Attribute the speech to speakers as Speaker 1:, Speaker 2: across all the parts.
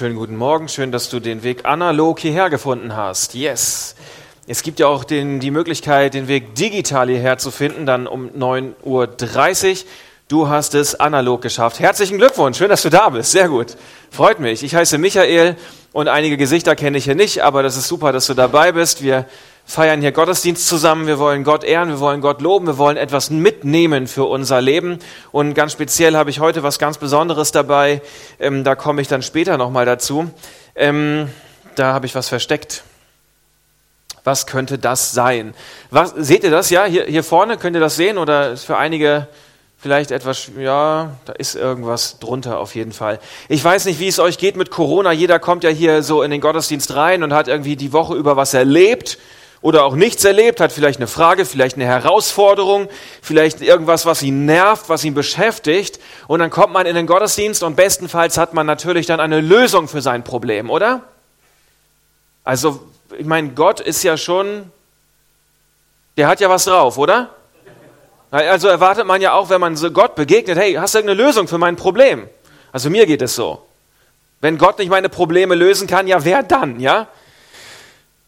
Speaker 1: wunderschönen guten Morgen. Schön, dass du den Weg analog hierher gefunden hast. Yes. Es gibt ja auch den, die Möglichkeit, den Weg digital hierher zu finden, dann um 9.30 Uhr. Du hast es analog geschafft. Herzlichen Glückwunsch. Schön, dass du da bist. Sehr gut. Freut mich. Ich heiße Michael und einige Gesichter kenne ich hier nicht, aber das ist super, dass du dabei bist. Wir feiern hier Gottesdienst zusammen. Wir wollen Gott ehren, wir wollen Gott loben, wir wollen etwas mitnehmen für unser Leben. Und ganz speziell habe ich heute was ganz Besonderes dabei. Ähm, da komme ich dann später nochmal dazu. Ähm, da habe ich was versteckt. Was könnte das sein? Was, seht ihr das? Ja, hier, hier vorne könnt ihr das sehen oder ist für einige vielleicht etwas, ja, da ist irgendwas drunter auf jeden Fall. Ich weiß nicht, wie es euch geht mit Corona. Jeder kommt ja hier so in den Gottesdienst rein und hat irgendwie die Woche über was erlebt oder auch nichts erlebt, hat vielleicht eine Frage, vielleicht eine Herausforderung, vielleicht irgendwas, was ihn nervt, was ihn beschäftigt. Und dann kommt man in den Gottesdienst und bestenfalls hat man natürlich dann eine Lösung für sein Problem, oder? Also, ich meine, Gott ist ja schon, der hat ja was drauf, oder? Also erwartet man ja auch, wenn man Gott begegnet, hey, hast du irgendeine Lösung für mein Problem? Also mir geht es so. Wenn Gott nicht meine Probleme lösen kann, ja, wer dann, ja?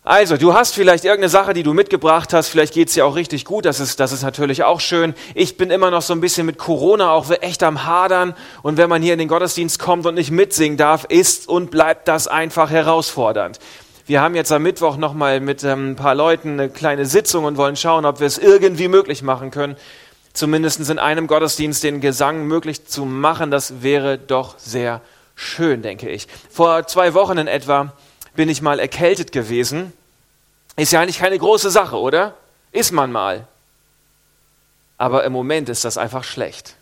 Speaker 1: Also, du hast vielleicht irgendeine Sache, die du mitgebracht hast, vielleicht geht's dir auch richtig gut, das ist, das ist natürlich auch schön. Ich bin immer noch so ein bisschen mit Corona auch echt am Hadern und wenn man hier in den Gottesdienst kommt und nicht mitsingen darf, ist und bleibt das einfach herausfordernd. Wir haben jetzt am Mittwoch nochmal mit ähm, ein paar Leuten eine kleine Sitzung und wollen schauen, ob wir es irgendwie möglich machen können, zumindest in einem Gottesdienst den Gesang möglich zu machen. Das wäre doch sehr schön, denke ich. Vor zwei Wochen in etwa bin ich mal erkältet gewesen. Ist ja eigentlich keine große Sache, oder? Ist man mal. Aber im Moment ist das einfach schlecht.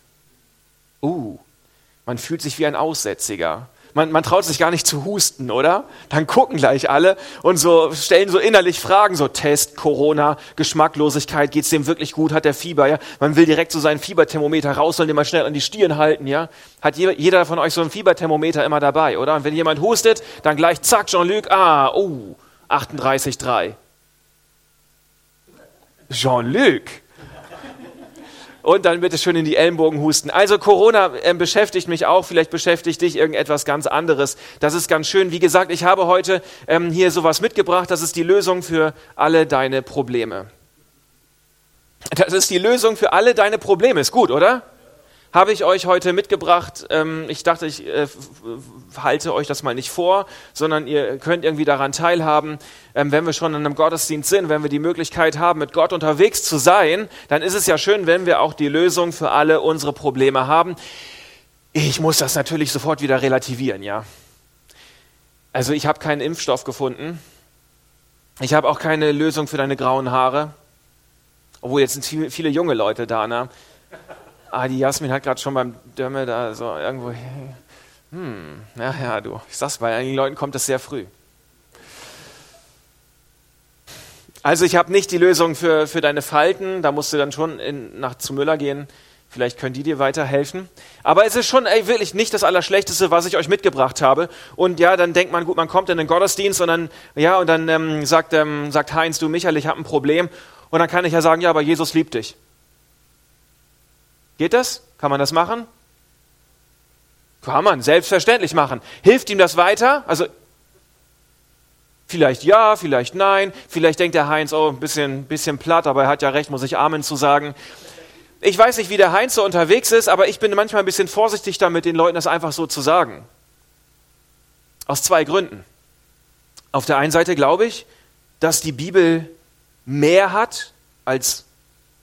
Speaker 1: Uh, man fühlt sich wie ein Aussätziger. Man, man traut sich gar nicht zu husten, oder? Dann gucken gleich alle und so stellen so innerlich Fragen, so Test, Corona, Geschmacklosigkeit, geht's dem wirklich gut, hat der Fieber, ja? Man will direkt so seinen Fieberthermometer rausholen, den man schnell an die Stirn halten, ja? Hat jeder von euch so ein Fieberthermometer immer dabei, oder? Und wenn jemand hustet, dann gleich zack, Jean-Luc, ah, oh, 38,3. Jean-Luc, und dann bitte schön in die Ellenbogen husten. Also Corona äh, beschäftigt mich auch, vielleicht beschäftigt dich irgendetwas ganz anderes. Das ist ganz schön. Wie gesagt, ich habe heute ähm, hier sowas mitgebracht. Das ist die Lösung für alle deine Probleme. Das ist die Lösung für alle deine Probleme. Ist gut, oder? Habe ich euch heute mitgebracht. Ähm, ich dachte, ich äh, halte euch das mal nicht vor, sondern ihr könnt irgendwie daran teilhaben. Ähm, wenn wir schon in einem Gottesdienst sind, wenn wir die Möglichkeit haben, mit Gott unterwegs zu sein, dann ist es ja schön, wenn wir auch die Lösung für alle unsere Probleme haben. Ich muss das natürlich sofort wieder relativieren, ja. Also ich habe keinen Impfstoff gefunden. Ich habe auch keine Lösung für deine grauen Haare. Obwohl jetzt sind viele, junge Leute da, ne? Ah, die Jasmin hat gerade schon beim Dörme da so irgendwo, hm, ja, ja, du, ich sag's, bei einigen Leuten kommt das sehr früh. Also ich habe nicht die Lösung für, für deine Falten, da musst du dann schon in, nach zu Müller gehen. Vielleicht können die dir weiterhelfen. Aber es ist schon ey, wirklich nicht das Allerschlechteste, was ich euch mitgebracht habe. Und ja, dann denkt man, gut, man kommt in den Gottesdienst und dann, ja, und dann ähm, sagt, ähm, sagt Heinz, du Michael, ich habe ein Problem. Und dann kann ich ja sagen, ja, aber Jesus liebt dich. Geht das? Kann man das machen? Kann man selbstverständlich machen. Hilft ihm das weiter? Also vielleicht ja, vielleicht nein. Vielleicht denkt der Heinz, oh, ein bisschen, bisschen platt, aber er hat ja recht, muss ich Amen zu sagen. Ich weiß nicht, wie der Heinz so unterwegs ist, aber ich bin manchmal ein bisschen vorsichtig damit, den Leuten das einfach so zu sagen. Aus zwei Gründen. Auf der einen Seite glaube ich, dass die Bibel mehr hat als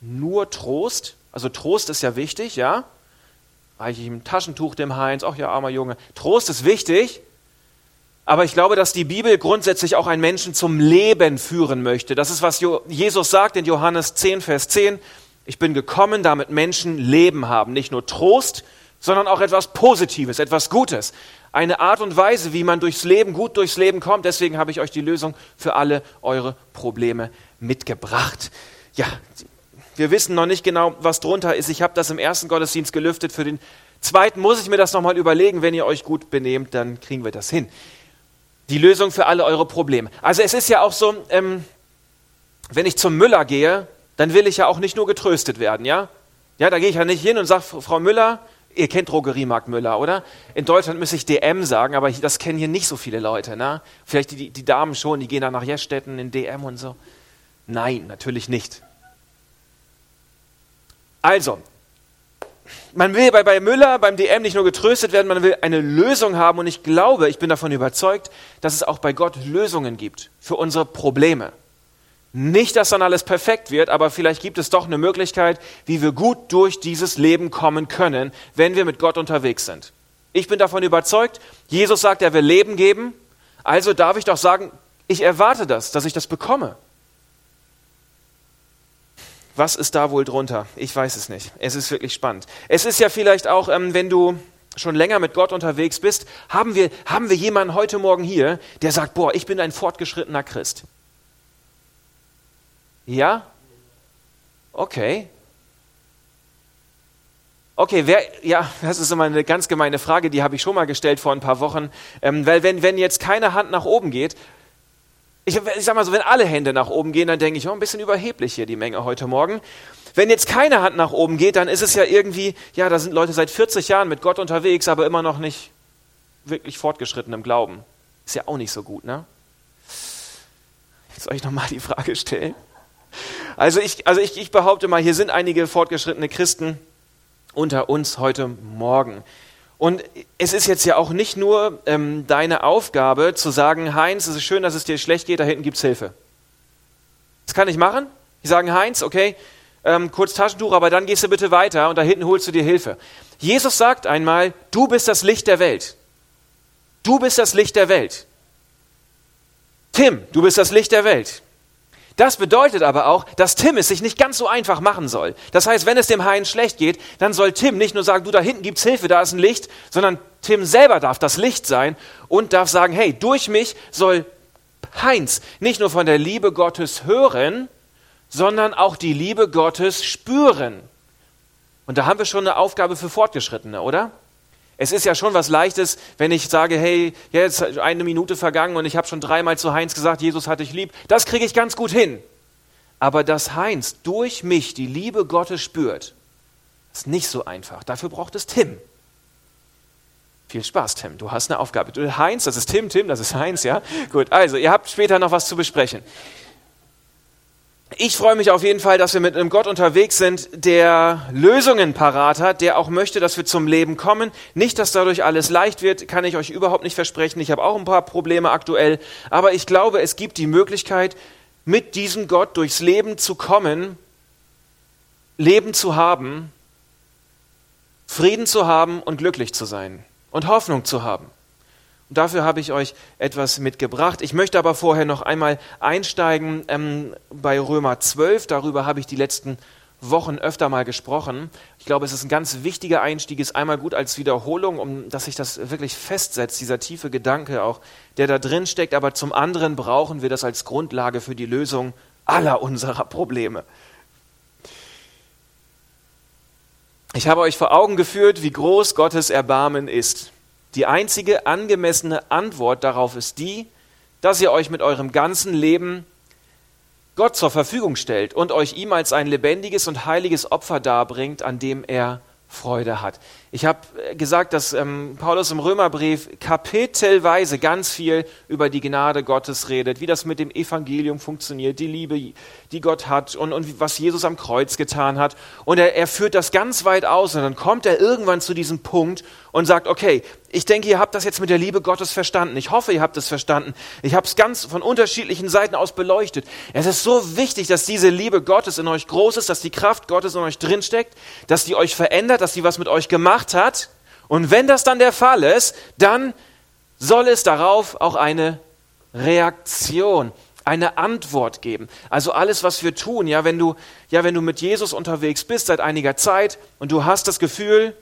Speaker 1: nur Trost. Also Trost ist ja wichtig, ja? Reiche ich ihm ein Taschentuch dem Heinz, ach ja, armer Junge. Trost ist wichtig, aber ich glaube, dass die Bibel grundsätzlich auch einen Menschen zum Leben führen möchte. Das ist, was Jesus sagt in Johannes 10, Vers 10. Ich bin gekommen, damit Menschen Leben haben. Nicht nur Trost, sondern auch etwas Positives, etwas Gutes. Eine Art und Weise, wie man durchs Leben, gut durchs Leben kommt. Deswegen habe ich euch die Lösung für alle eure Probleme mitgebracht. Ja, wir wissen noch nicht genau, was drunter ist. Ich habe das im ersten Gottesdienst gelüftet. Für den zweiten muss ich mir das nochmal überlegen. Wenn ihr euch gut benehmt, dann kriegen wir das hin. Die Lösung für alle eure Probleme. Also es ist ja auch so, ähm, wenn ich zum Müller gehe, dann will ich ja auch nicht nur getröstet werden, ja? Ja, da gehe ich ja nicht hin und sage, Frau Müller, Ihr kennt Drogeriemarkt Müller, oder? In Deutschland müsste ich DM sagen, aber das kennen hier nicht so viele Leute. Ne? Vielleicht die, die Damen schon, die gehen dann nach Jestetten in DM und so. Nein, natürlich nicht. Also, man will bei, bei Müller, beim DM nicht nur getröstet werden, man will eine Lösung haben. Und ich glaube, ich bin davon überzeugt, dass es auch bei Gott Lösungen gibt für unsere Probleme. Nicht, dass dann alles perfekt wird, aber vielleicht gibt es doch eine Möglichkeit, wie wir gut durch dieses Leben kommen können, wenn wir mit Gott unterwegs sind. Ich bin davon überzeugt, Jesus sagt, er will Leben geben, also darf ich doch sagen, ich erwarte das, dass ich das bekomme. Was ist da wohl drunter? Ich weiß es nicht. Es ist wirklich spannend. Es ist ja vielleicht auch, ähm, wenn du schon länger mit Gott unterwegs bist, haben wir, haben wir jemanden heute Morgen hier, der sagt, boah, ich bin ein fortgeschrittener Christ. Ja? Okay. Okay, wer, ja, das ist immer eine ganz gemeine Frage, die habe ich schon mal gestellt vor ein paar Wochen. Ähm, weil wenn, wenn jetzt keine Hand nach oben geht, ich, ich sag mal so, wenn alle Hände nach oben gehen, dann denke ich, oh, ein bisschen überheblich hier die Menge heute Morgen. Wenn jetzt keine Hand nach oben geht, dann ist es ja irgendwie, ja, da sind Leute seit 40 Jahren mit Gott unterwegs, aber immer noch nicht wirklich fortgeschritten im Glauben. Ist ja auch nicht so gut, ne? Soll ich nochmal die Frage stellen? Also ich, also ich, ich behaupte mal, hier sind einige fortgeschrittene Christen unter uns heute Morgen. Und es ist jetzt ja auch nicht nur ähm, deine Aufgabe zu sagen, Heinz, es ist schön, dass es dir schlecht geht, da hinten gibt es Hilfe. Das kann ich machen. Ich sage, Heinz, okay, ähm, kurz Taschentuch, aber dann gehst du bitte weiter und da hinten holst du dir Hilfe. Jesus sagt einmal, du bist das Licht der Welt. Du bist das Licht der Welt. Tim, du bist das Licht der Welt. Das bedeutet aber auch, dass Tim es sich nicht ganz so einfach machen soll. Das heißt, wenn es dem Hein schlecht geht, dann soll Tim nicht nur sagen, du da hinten gibt's Hilfe, da ist ein Licht, sondern Tim selber darf das Licht sein und darf sagen, hey, durch mich soll Heinz nicht nur von der Liebe Gottes hören, sondern auch die Liebe Gottes spüren. Und da haben wir schon eine Aufgabe für Fortgeschrittene, oder? Es ist ja schon was Leichtes, wenn ich sage, hey, jetzt eine Minute vergangen und ich habe schon dreimal zu Heinz gesagt, Jesus hat dich lieb. Das kriege ich ganz gut hin. Aber dass Heinz durch mich die Liebe Gottes spürt, ist nicht so einfach. Dafür braucht es Tim. Viel Spaß, Tim. Du hast eine Aufgabe. Heinz, das ist Tim, Tim, das ist Heinz, ja? Gut, also ihr habt später noch was zu besprechen. Ich freue mich auf jeden Fall, dass wir mit einem Gott unterwegs sind, der Lösungen parat hat, der auch möchte, dass wir zum Leben kommen. Nicht, dass dadurch alles leicht wird, kann ich euch überhaupt nicht versprechen. Ich habe auch ein paar Probleme aktuell. Aber ich glaube, es gibt die Möglichkeit, mit diesem Gott durchs Leben zu kommen, Leben zu haben, Frieden zu haben und glücklich zu sein und Hoffnung zu haben. Und dafür habe ich euch etwas mitgebracht. Ich möchte aber vorher noch einmal einsteigen ähm, bei Römer 12. Darüber habe ich die letzten Wochen öfter mal gesprochen. Ich glaube, es ist ein ganz wichtiger Einstieg, ist einmal gut als Wiederholung, um dass sich das wirklich festsetzt, dieser tiefe Gedanke auch, der da drin steckt. Aber zum anderen brauchen wir das als Grundlage für die Lösung aller unserer Probleme. Ich habe euch vor Augen geführt, wie groß Gottes Erbarmen ist. Die einzige angemessene Antwort darauf ist die, dass ihr euch mit eurem ganzen Leben Gott zur Verfügung stellt und euch ihm als ein lebendiges und heiliges Opfer darbringt, an dem er Freude hat. Ich habe äh, gesagt, dass ähm, Paulus im Römerbrief kapitelweise ganz viel über die Gnade Gottes redet, wie das mit dem Evangelium funktioniert, die Liebe, die Gott hat und, und was Jesus am Kreuz getan hat. Und er, er führt das ganz weit aus und dann kommt er irgendwann zu diesem Punkt und sagt, okay, ich denke, ihr habt das jetzt mit der Liebe Gottes verstanden. Ich hoffe, ihr habt es verstanden. Ich habe es ganz von unterschiedlichen Seiten aus beleuchtet. Es ist so wichtig, dass diese Liebe Gottes in euch groß ist, dass die Kraft Gottes in euch drinsteckt, dass die euch verändert, dass die was mit euch gemacht hat. Und wenn das dann der Fall ist, dann soll es darauf auch eine Reaktion, eine Antwort geben. Also alles, was wir tun, ja, wenn du, ja, wenn du mit Jesus unterwegs bist seit einiger Zeit und du hast das Gefühl,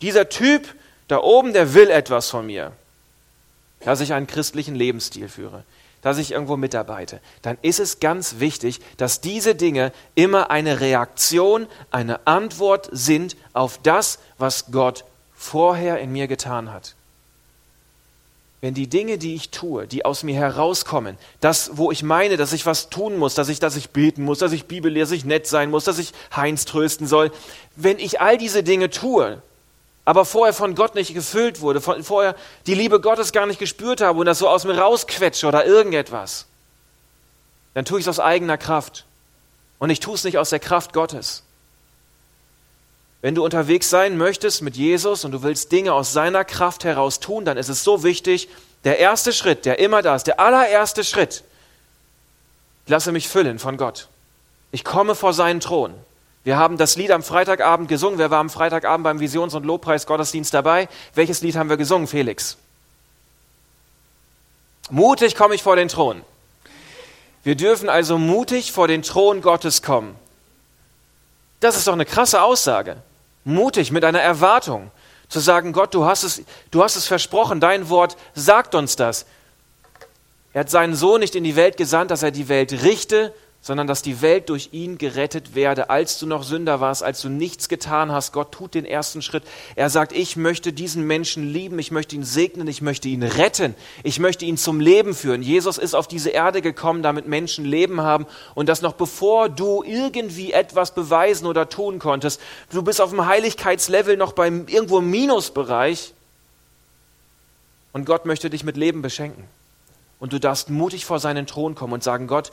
Speaker 1: dieser Typ, da oben, der will etwas von mir, dass ich einen christlichen Lebensstil führe, dass ich irgendwo mitarbeite, dann ist es ganz wichtig, dass diese Dinge immer eine Reaktion, eine Antwort sind auf das, was Gott vorher in mir getan hat. Wenn die Dinge, die ich tue, die aus mir herauskommen, das, wo ich meine, dass ich was tun muss, dass ich, dass ich beten muss, dass ich Bibel lese, dass ich nett sein muss, dass ich Heinz trösten soll, wenn ich all diese Dinge tue, aber vorher von Gott nicht gefüllt wurde, vorher die Liebe Gottes gar nicht gespürt habe und das so aus mir rausquetsche oder irgendetwas, dann tue ich es aus eigener Kraft. Und ich tue es nicht aus der Kraft Gottes. Wenn du unterwegs sein möchtest mit Jesus und du willst Dinge aus seiner Kraft heraus tun, dann ist es so wichtig, der erste Schritt, der immer da ist, der allererste Schritt, ich lasse mich füllen von Gott. Ich komme vor seinen Thron. Wir haben das Lied am Freitagabend gesungen. Wer war am Freitagabend beim Visions- und Lobpreis-Gottesdienst dabei? Welches Lied haben wir gesungen, Felix? Mutig komme ich vor den Thron. Wir dürfen also mutig vor den Thron Gottes kommen. Das ist doch eine krasse Aussage. Mutig mit einer Erwartung zu sagen, Gott, du hast es, du hast es versprochen, dein Wort sagt uns das. Er hat seinen Sohn nicht in die Welt gesandt, dass er die Welt richte, sondern dass die Welt durch ihn gerettet werde, als du noch Sünder warst, als du nichts getan hast. Gott tut den ersten Schritt. Er sagt, ich möchte diesen Menschen lieben, ich möchte ihn segnen, ich möchte ihn retten, ich möchte ihn zum Leben führen. Jesus ist auf diese Erde gekommen, damit Menschen Leben haben und das noch bevor du irgendwie etwas beweisen oder tun konntest. Du bist auf dem Heiligkeitslevel noch beim irgendwo im Minusbereich und Gott möchte dich mit Leben beschenken. Und du darfst mutig vor seinen Thron kommen und sagen, Gott,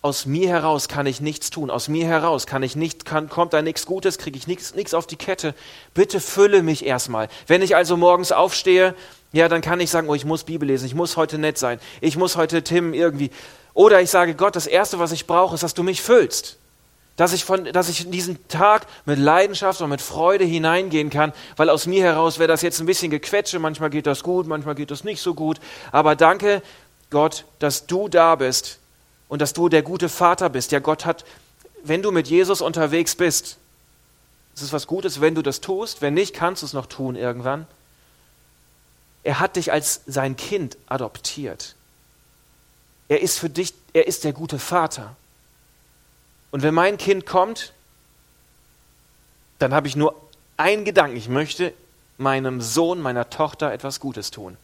Speaker 1: aus mir heraus kann ich nichts tun, aus mir heraus kann ich nicht, kann, kommt da nichts Gutes, kriege ich nichts, auf die Kette. Bitte fülle mich erstmal. Wenn ich also morgens aufstehe, ja, dann kann ich sagen, oh, ich muss Bibel lesen, ich muss heute nett sein, ich muss heute Tim irgendwie. Oder ich sage, Gott, das Erste, was ich brauche, ist, dass du mich füllst. Dass ich, von, dass ich in diesen Tag mit Leidenschaft und mit Freude hineingehen kann, weil aus mir heraus wäre das jetzt ein bisschen gequetsche, manchmal geht das gut, manchmal geht das nicht so gut. Aber danke, Gott, dass du da bist und dass du der gute Vater bist. Ja, Gott hat, wenn du mit Jesus unterwegs bist, es ist was Gutes, wenn du das tust. Wenn nicht, kannst du es noch tun irgendwann. Er hat dich als sein Kind adoptiert. Er ist für dich, er ist der gute Vater. Und wenn mein Kind kommt, dann habe ich nur einen Gedanken. Ich möchte meinem Sohn, meiner Tochter etwas Gutes tun.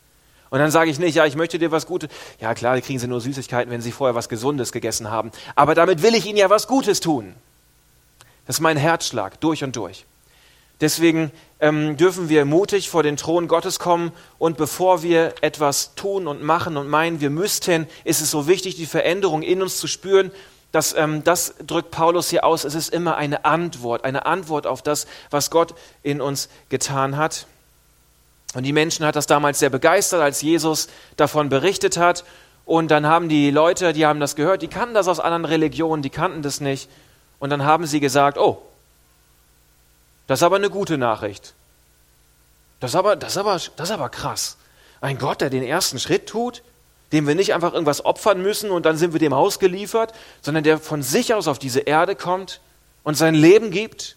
Speaker 1: Und dann sage ich nicht, ja, ich möchte dir was Gutes. Ja, klar, kriegen sie nur Süßigkeiten, wenn sie vorher was Gesundes gegessen haben. Aber damit will ich ihnen ja was Gutes tun. Das ist mein Herzschlag, durch und durch. Deswegen ähm, dürfen wir mutig vor den Thron Gottes kommen und bevor wir etwas tun und machen und meinen, wir müssten, ist es so wichtig, die Veränderung in uns zu spüren. Das, ähm, das drückt Paulus hier aus. Es ist immer eine Antwort, eine Antwort auf das, was Gott in uns getan hat. Und die Menschen hat das damals sehr begeistert, als Jesus davon berichtet hat. Und dann haben die Leute, die haben das gehört, die kannten das aus anderen Religionen, die kannten das nicht. Und dann haben sie gesagt, oh, das ist aber eine gute Nachricht. Das ist aber, das ist aber, das ist aber krass. Ein Gott, der den ersten Schritt tut, dem wir nicht einfach irgendwas opfern müssen und dann sind wir dem ausgeliefert, sondern der von sich aus auf diese Erde kommt und sein Leben gibt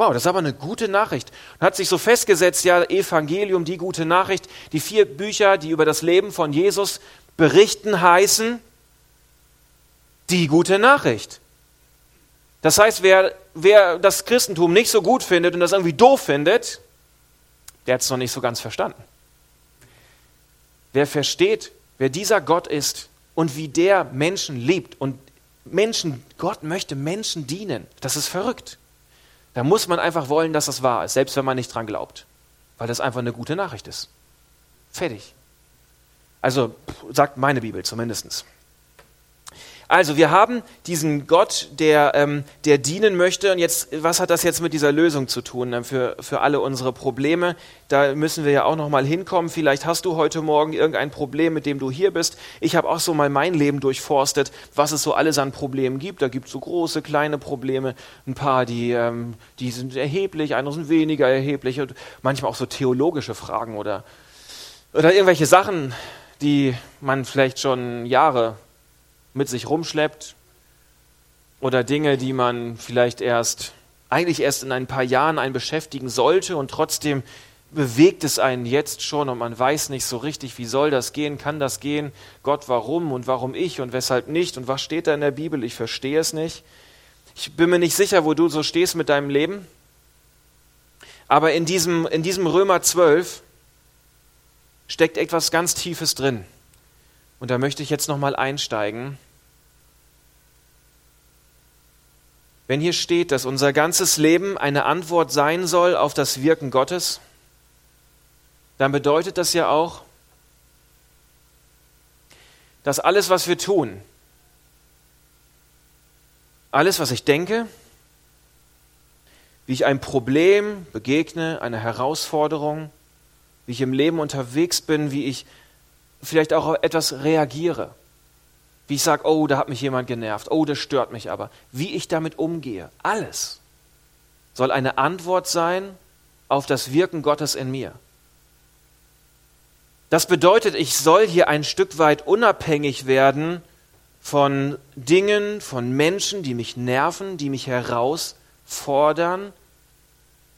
Speaker 1: Wow, das ist aber eine gute Nachricht. Und hat sich so festgesetzt, ja, Evangelium, die gute Nachricht, die vier Bücher, die über das Leben von Jesus berichten, heißen die gute Nachricht. Das heißt, wer, wer das Christentum nicht so gut findet und das irgendwie doof findet, der hat es noch nicht so ganz verstanden. Wer versteht, wer dieser Gott ist und wie der Menschen liebt und Menschen, Gott möchte Menschen dienen, das ist verrückt. Da muss man einfach wollen, dass das wahr ist, selbst wenn man nicht dran glaubt. Weil das einfach eine gute Nachricht ist. Fertig. Also sagt meine Bibel zumindest. Also wir haben diesen Gott, der, ähm, der dienen möchte. Und jetzt, was hat das jetzt mit dieser Lösung zu tun ähm, für, für alle unsere Probleme? Da müssen wir ja auch noch mal hinkommen. Vielleicht hast du heute Morgen irgendein Problem, mit dem du hier bist. Ich habe auch so mal mein Leben durchforstet, was es so alles an Problemen gibt. Da gibt es so große, kleine Probleme. Ein paar, die, ähm, die sind erheblich, andere sind weniger erheblich. Und manchmal auch so theologische Fragen oder, oder irgendwelche Sachen, die man vielleicht schon Jahre mit sich rumschleppt oder Dinge, die man vielleicht erst, eigentlich erst in ein paar Jahren einen beschäftigen sollte und trotzdem bewegt es einen jetzt schon und man weiß nicht so richtig, wie soll das gehen, kann das gehen, Gott, warum und warum ich und weshalb nicht und was steht da in der Bibel, ich verstehe es nicht. Ich bin mir nicht sicher, wo du so stehst mit deinem Leben, aber in diesem, in diesem Römer 12 steckt etwas ganz Tiefes drin. Und da möchte ich jetzt nochmal einsteigen. Wenn hier steht, dass unser ganzes Leben eine Antwort sein soll auf das Wirken Gottes, dann bedeutet das ja auch, dass alles, was wir tun, alles, was ich denke, wie ich einem Problem begegne, einer Herausforderung, wie ich im Leben unterwegs bin, wie ich vielleicht auch auf etwas reagiere, wie ich sage, oh, da hat mich jemand genervt, oh, das stört mich aber, wie ich damit umgehe, alles soll eine Antwort sein auf das Wirken Gottes in mir. Das bedeutet, ich soll hier ein Stück weit unabhängig werden von Dingen, von Menschen, die mich nerven, die mich herausfordern,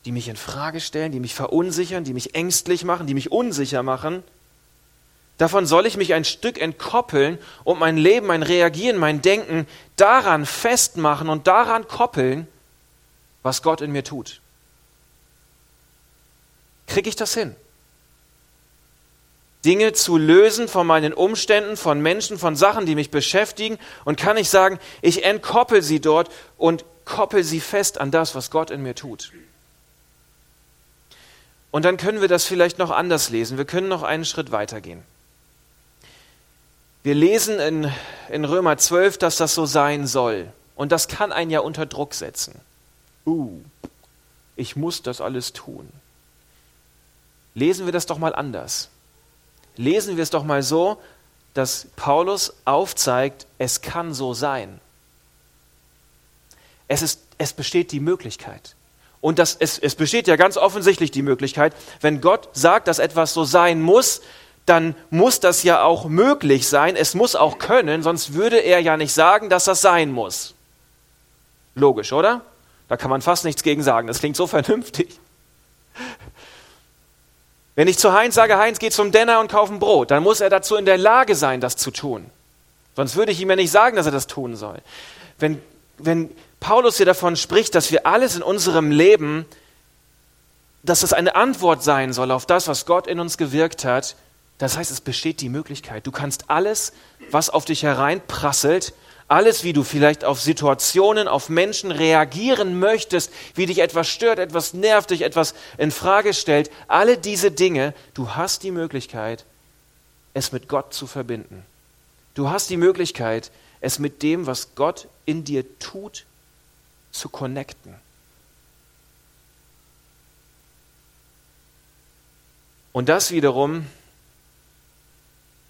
Speaker 1: die mich in Frage stellen, die mich verunsichern, die mich ängstlich machen, die mich unsicher machen. Davon soll ich mich ein Stück entkoppeln und mein Leben, mein Reagieren, mein Denken daran festmachen und daran koppeln, was Gott in mir tut. Kriege ich das hin? Dinge zu lösen von meinen Umständen, von Menschen, von Sachen, die mich beschäftigen und kann ich sagen, ich entkoppel sie dort und koppel sie fest an das, was Gott in mir tut. Und dann können wir das vielleicht noch anders lesen. Wir können noch einen Schritt weitergehen. Wir lesen in, in Römer 12, dass das so sein soll. Und das kann einen ja unter Druck setzen. Uh, ich muss das alles tun. Lesen wir das doch mal anders lesen wir es doch mal so, dass Paulus aufzeigt, es kann so sein. Es, ist, es besteht die Möglichkeit. Und das, es, es besteht ja ganz offensichtlich die Möglichkeit, wenn Gott sagt, dass etwas so sein muss, dann muss das ja auch möglich sein, es muss auch können, sonst würde er ja nicht sagen, dass das sein muss. Logisch, oder? Da kann man fast nichts gegen sagen, das klingt so vernünftig. Wenn ich zu Heinz sage, Heinz, geh zum Denner und kauf ein Brot, dann muss er dazu in der Lage sein, das zu tun. Sonst würde ich ihm ja nicht sagen, dass er das tun soll. Wenn, wenn Paulus hier davon spricht, dass wir alles in unserem Leben, dass es eine Antwort sein soll auf das, was Gott in uns gewirkt hat, das heißt, es besteht die Möglichkeit. Du kannst alles, was auf dich hereinprasselt, alles, wie du vielleicht auf Situationen, auf Menschen reagieren möchtest, wie dich etwas stört, etwas nervt, dich etwas in Frage stellt, alle diese Dinge, du hast die Möglichkeit, es mit Gott zu verbinden. Du hast die Möglichkeit, es mit dem, was Gott in dir tut, zu connecten. Und das wiederum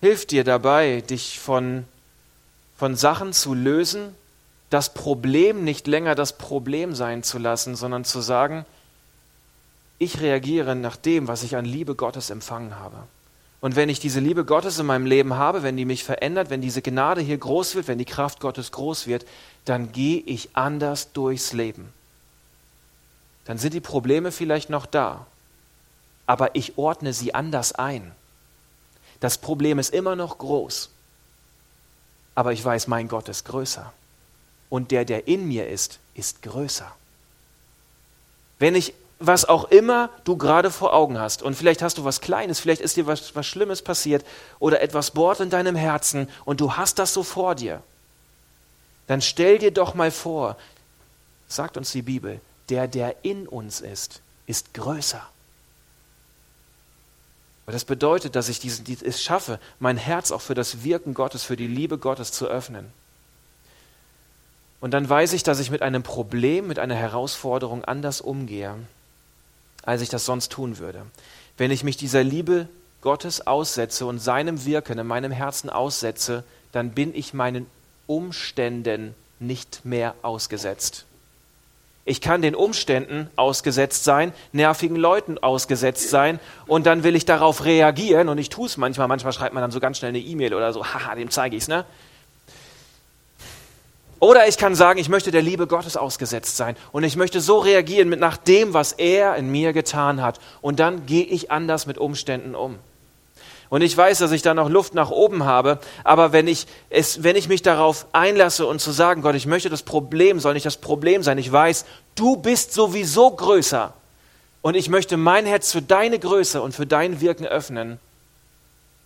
Speaker 1: hilft dir dabei, dich von von Sachen zu lösen, das Problem nicht länger das Problem sein zu lassen, sondern zu sagen, ich reagiere nach dem, was ich an Liebe Gottes empfangen habe. Und wenn ich diese Liebe Gottes in meinem Leben habe, wenn die mich verändert, wenn diese Gnade hier groß wird, wenn die Kraft Gottes groß wird, dann gehe ich anders durchs Leben. Dann sind die Probleme vielleicht noch da, aber ich ordne sie anders ein. Das Problem ist immer noch groß, aber ich weiß, mein Gott ist größer. Und der, der in mir ist, ist größer. Wenn ich was auch immer du gerade vor Augen hast, und vielleicht hast du was Kleines, vielleicht ist dir was, was Schlimmes passiert oder etwas bohrt in deinem Herzen und du hast das so vor dir, dann stell dir doch mal vor, sagt uns die Bibel, der, der in uns ist, ist größer. Das bedeutet, dass ich diesen, es schaffe, mein Herz auch für das Wirken Gottes, für die Liebe Gottes zu öffnen. Und dann weiß ich, dass ich mit einem Problem, mit einer Herausforderung anders umgehe, als ich das sonst tun würde. Wenn ich mich dieser Liebe Gottes aussetze und seinem Wirken in meinem Herzen aussetze, dann bin ich meinen Umständen nicht mehr ausgesetzt. Ich kann den Umständen ausgesetzt sein, nervigen Leuten ausgesetzt sein und dann will ich darauf reagieren und ich tue es manchmal. Manchmal schreibt man dann so ganz schnell eine E-Mail oder so, haha, dem zeige ich es, ne? Oder ich kann sagen, ich möchte der Liebe Gottes ausgesetzt sein und ich möchte so reagieren mit nach dem, was er in mir getan hat. Und dann gehe ich anders mit Umständen um. Und ich weiß, dass ich da noch Luft nach oben habe, aber wenn ich, es, wenn ich mich darauf einlasse und zu sagen, Gott, ich möchte das Problem, soll nicht das Problem sein, ich weiß, du bist sowieso größer und ich möchte mein Herz für deine Größe und für dein Wirken öffnen,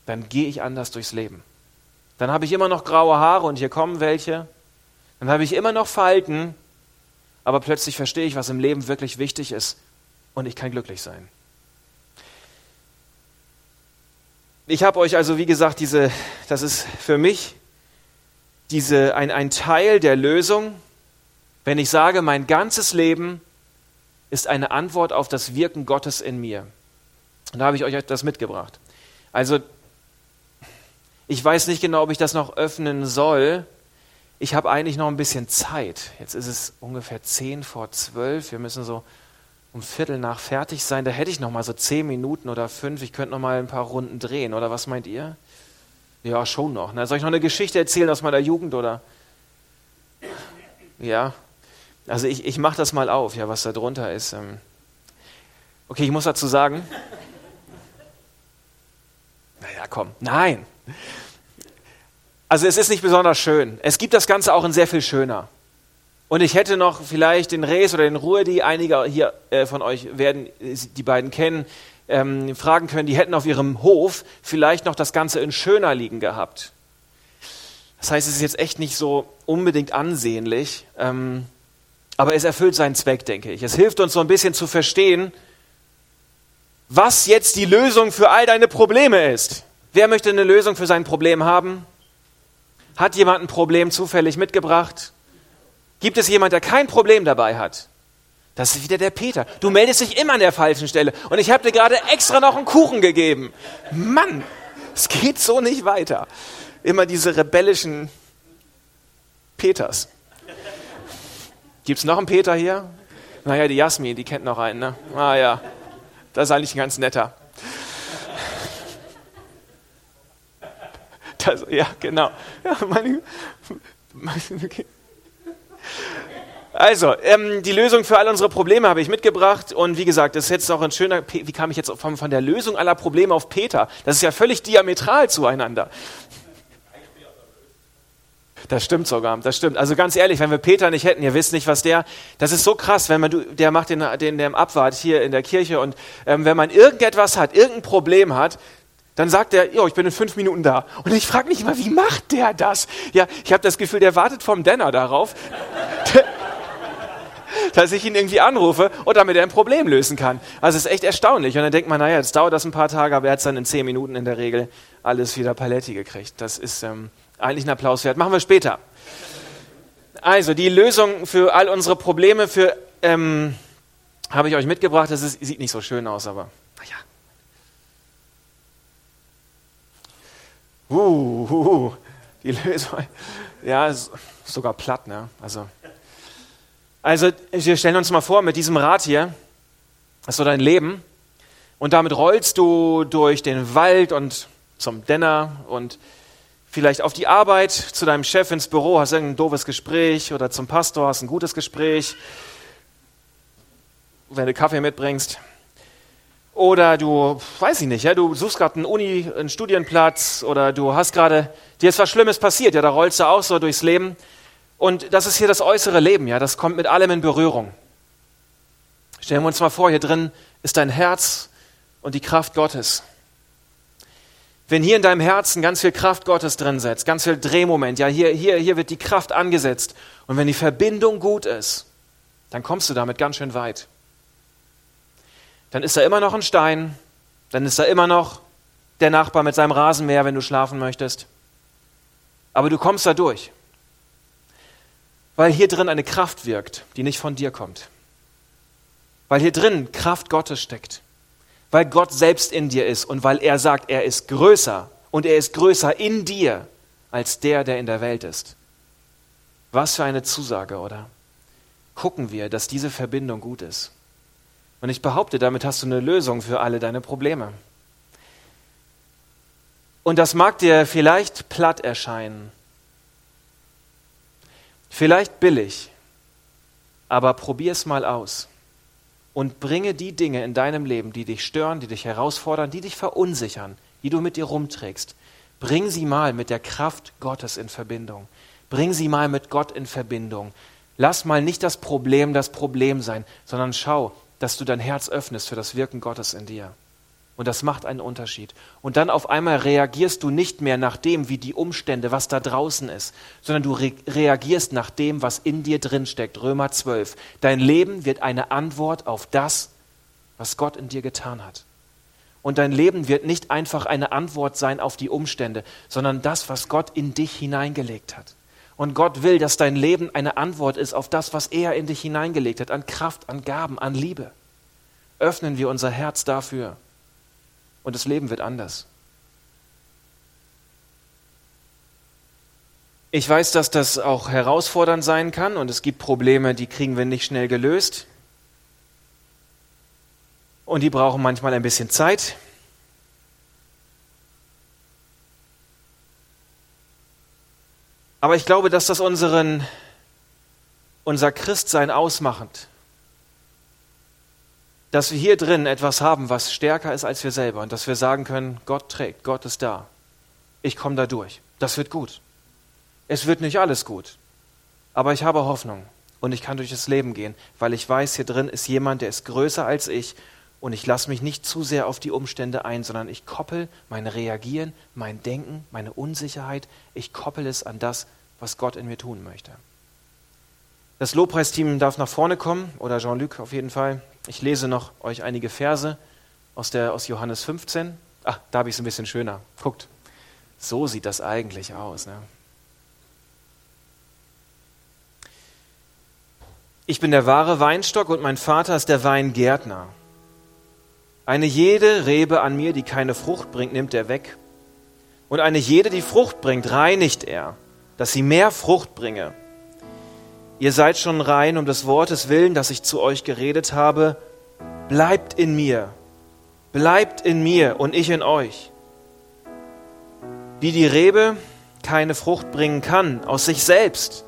Speaker 1: dann gehe ich anders durchs Leben. Dann habe ich immer noch graue Haare und hier kommen welche. Dann habe ich immer noch Falten, aber plötzlich verstehe ich, was im Leben wirklich wichtig ist und ich kann glücklich sein. Ich habe euch also, wie gesagt, diese, das ist für mich diese, ein, ein Teil der Lösung, wenn ich sage, mein ganzes Leben ist eine Antwort auf das Wirken Gottes in mir. Und da habe ich euch das mitgebracht. Also, ich weiß nicht genau, ob ich das noch öffnen soll. Ich habe eigentlich noch ein bisschen Zeit. Jetzt ist es ungefähr zehn vor zwölf. Wir müssen so um Viertel nach fertig sein. Da hätte ich noch mal so zehn Minuten oder fünf. Ich könnte noch mal ein paar Runden drehen. Oder was meint ihr? Ja, schon noch. Na, soll ich noch eine Geschichte erzählen aus meiner Jugend oder? Ja. Also ich, ich mache das mal auf, ja, was da drunter ist. Ähm. Okay, ich muss dazu sagen. Naja, komm. Nein. Also es ist nicht besonders schön. Es gibt das Ganze auch in sehr viel schöner. Und ich hätte noch vielleicht den Rees oder den Ruhe, einige hier äh, von euch werden die beiden kennen, ähm, fragen können, die hätten auf ihrem Hof vielleicht noch das Ganze in schöner liegen gehabt. Das heißt, es ist jetzt echt nicht so unbedingt ansehnlich, ähm, aber es erfüllt seinen Zweck, denke ich. Es hilft uns so ein bisschen zu verstehen, was jetzt die Lösung für all deine Probleme ist. Wer möchte eine Lösung für sein Problem haben? Hat jemand ein Problem zufällig mitgebracht? Gibt es jemand, der kein Problem dabei hat? Das ist wieder der Peter. Du meldest dich immer an der falschen Stelle. Und ich habe dir gerade extra noch einen Kuchen gegeben. Mann, es geht so nicht weiter. Immer diese rebellischen Peters. Gibt es noch einen Peter hier? Naja, die Jasmin, die kennt noch einen, ne? Ah ja, das ist eigentlich ein ganz netter. Das, ja, genau. Ja, meine, meine, okay. Also, ähm, die Lösung für all unsere Probleme habe ich mitgebracht. Und wie gesagt, das ist jetzt auch ein schöner, wie kam ich jetzt von, von der Lösung aller Probleme auf Peter? Das ist ja völlig diametral zueinander. Das stimmt sogar, das stimmt. Also ganz ehrlich, wenn wir Peter nicht hätten, ihr wisst nicht, was der, das ist so krass, wenn man, der macht den, den, den Abwart hier in der Kirche und ähm, wenn man irgendetwas hat, irgendein Problem hat, dann sagt er, jo, ich bin in fünf Minuten da. Und ich frage mich immer, wie macht der das? Ja, ich habe das Gefühl, der wartet vom Denner darauf. dass ich ihn irgendwie anrufe und damit er ein Problem lösen kann. Also es ist echt erstaunlich. Und dann denkt man, naja, jetzt dauert das ein paar Tage, aber er hat es dann in zehn Minuten in der Regel alles wieder paletti gekriegt. Das ist ähm, eigentlich ein Applaus wert. Machen wir später. Also die Lösung für all unsere Probleme für, ähm, habe ich euch mitgebracht. Das ist, sieht nicht so schön aus, aber naja. Uh, uh, uh, die Lösung, ja, sogar platt, ne? Also also wir stellen uns mal vor, mit diesem Rad hier, das ist so dein Leben, und damit rollst du durch den Wald und zum Denner und vielleicht auf die Arbeit, zu deinem Chef ins Büro, hast irgendein doofes Gespräch oder zum Pastor hast ein gutes Gespräch, wenn du Kaffee mitbringst. Oder du, weiß ich nicht, ja, du suchst gerade einen Uni, einen Studienplatz oder du hast gerade, dir ist was Schlimmes passiert, ja, da rollst du auch so durchs Leben und das ist hier das äußere Leben, ja, das kommt mit allem in Berührung. Stellen wir uns mal vor, hier drin ist dein Herz und die Kraft Gottes. Wenn hier in deinem Herzen ganz viel Kraft Gottes drin setzt, ganz viel Drehmoment, ja, hier, hier, hier wird die Kraft angesetzt. Und wenn die Verbindung gut ist, dann kommst du damit ganz schön weit. Dann ist da immer noch ein Stein, dann ist da immer noch der Nachbar mit seinem Rasenmäher, wenn du schlafen möchtest. Aber du kommst da durch weil hier drin eine Kraft wirkt, die nicht von dir kommt. Weil hier drin Kraft Gottes steckt. Weil Gott selbst in dir ist und weil er sagt, er ist größer und er ist größer in dir als der, der in der Welt ist. Was für eine Zusage, oder? Gucken wir, dass diese Verbindung gut ist. Und ich behaupte, damit hast du eine Lösung für alle deine Probleme. Und das mag dir vielleicht platt erscheinen, Vielleicht billig, aber probier es mal aus und bringe die Dinge in deinem Leben, die dich stören, die dich herausfordern, die dich verunsichern, die du mit dir rumträgst. Bring sie mal mit der Kraft Gottes in Verbindung. Bring sie mal mit Gott in Verbindung. Lass mal nicht das Problem das Problem sein, sondern schau, dass du dein Herz öffnest für das Wirken Gottes in dir. Und das macht einen Unterschied. Und dann auf einmal reagierst du nicht mehr nach dem, wie die Umstände, was da draußen ist, sondern du re reagierst nach dem, was in dir drin steckt. Römer 12. Dein Leben wird eine Antwort auf das, was Gott in dir getan hat. Und dein Leben wird nicht einfach eine Antwort sein auf die Umstände, sondern das, was Gott in dich hineingelegt hat. Und Gott will, dass dein Leben eine Antwort ist auf das, was er in dich hineingelegt hat, an Kraft, an Gaben, an Liebe. Öffnen wir unser Herz dafür. Und das Leben wird anders. Ich weiß, dass das auch herausfordernd sein kann und es gibt Probleme, die kriegen wir nicht schnell gelöst. Und die brauchen manchmal ein bisschen Zeit. Aber ich glaube, dass das unseren, unser Christsein ausmachend, dass wir hier drin etwas haben, was stärker ist als wir selber und dass wir sagen können, Gott trägt, Gott ist da. Ich komme da durch. Das wird gut. Es wird nicht alles gut, aber ich habe Hoffnung und ich kann durch das Leben gehen, weil ich weiß, hier drin ist jemand, der ist größer als ich und ich lasse mich nicht zu sehr auf die Umstände ein, sondern ich koppel mein Reagieren, mein Denken, meine Unsicherheit, ich koppel es an das, was Gott in mir tun möchte. Das Lobpreisteam darf nach vorne kommen, oder Jean-Luc auf jeden Fall. Ich lese noch euch einige Verse aus, der, aus Johannes 15. Ach, da habe ich es ein bisschen schöner. Guckt, so sieht das eigentlich aus. Ne? Ich bin der wahre Weinstock und mein Vater ist der Weingärtner. Eine jede Rebe an mir, die keine Frucht bringt, nimmt er weg. Und eine jede, die Frucht bringt, reinigt er, dass sie mehr Frucht bringe. Ihr seid schon rein um des Wortes willen, das ich zu euch geredet habe. Bleibt in mir, bleibt in mir und ich in euch. Wie die Rebe keine Frucht bringen kann aus sich selbst,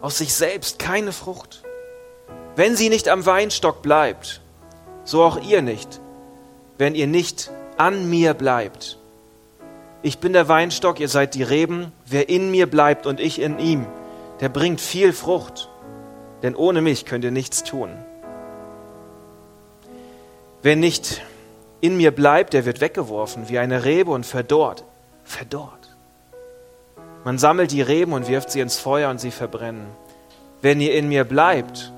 Speaker 1: aus sich selbst keine Frucht. Wenn sie nicht am Weinstock bleibt, so auch ihr nicht, wenn ihr nicht an mir bleibt. Ich bin der Weinstock, ihr seid die Reben. Wer in mir bleibt und ich in ihm, der bringt viel Frucht, denn ohne mich könnt ihr nichts tun. Wer nicht in mir bleibt, der wird weggeworfen wie eine Rebe und verdorrt. Verdorrt. Man sammelt die Reben und wirft sie ins Feuer und sie verbrennen. Wenn ihr in mir bleibt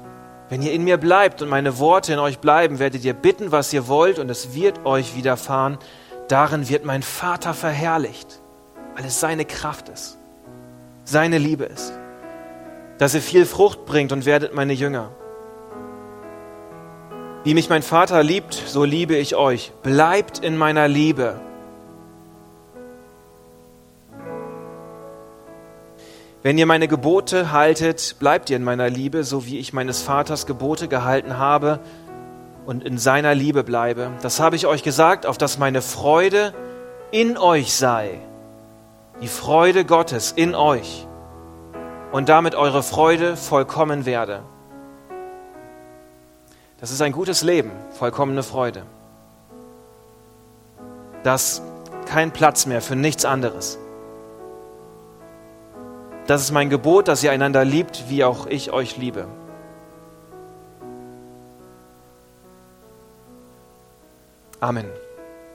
Speaker 1: wenn ihr in mir bleibt und meine Worte in euch bleiben, werdet ihr bitten, was ihr wollt, und es wird euch widerfahren. Darin wird mein Vater verherrlicht, weil es seine Kraft ist, seine Liebe ist, dass ihr viel Frucht bringt und werdet meine Jünger. Wie mich mein Vater liebt, so liebe ich euch. Bleibt in meiner Liebe. Wenn ihr meine Gebote haltet, bleibt ihr in meiner Liebe, so wie ich meines Vaters Gebote gehalten habe und in seiner Liebe bleibe. Das habe ich euch gesagt, auf dass meine Freude in euch sei. Die Freude Gottes in euch. Und damit eure Freude vollkommen werde. Das ist ein gutes Leben, vollkommene Freude. Das kein Platz mehr für nichts anderes. Das ist mein Gebot, dass ihr einander liebt, wie auch ich euch liebe. Amen.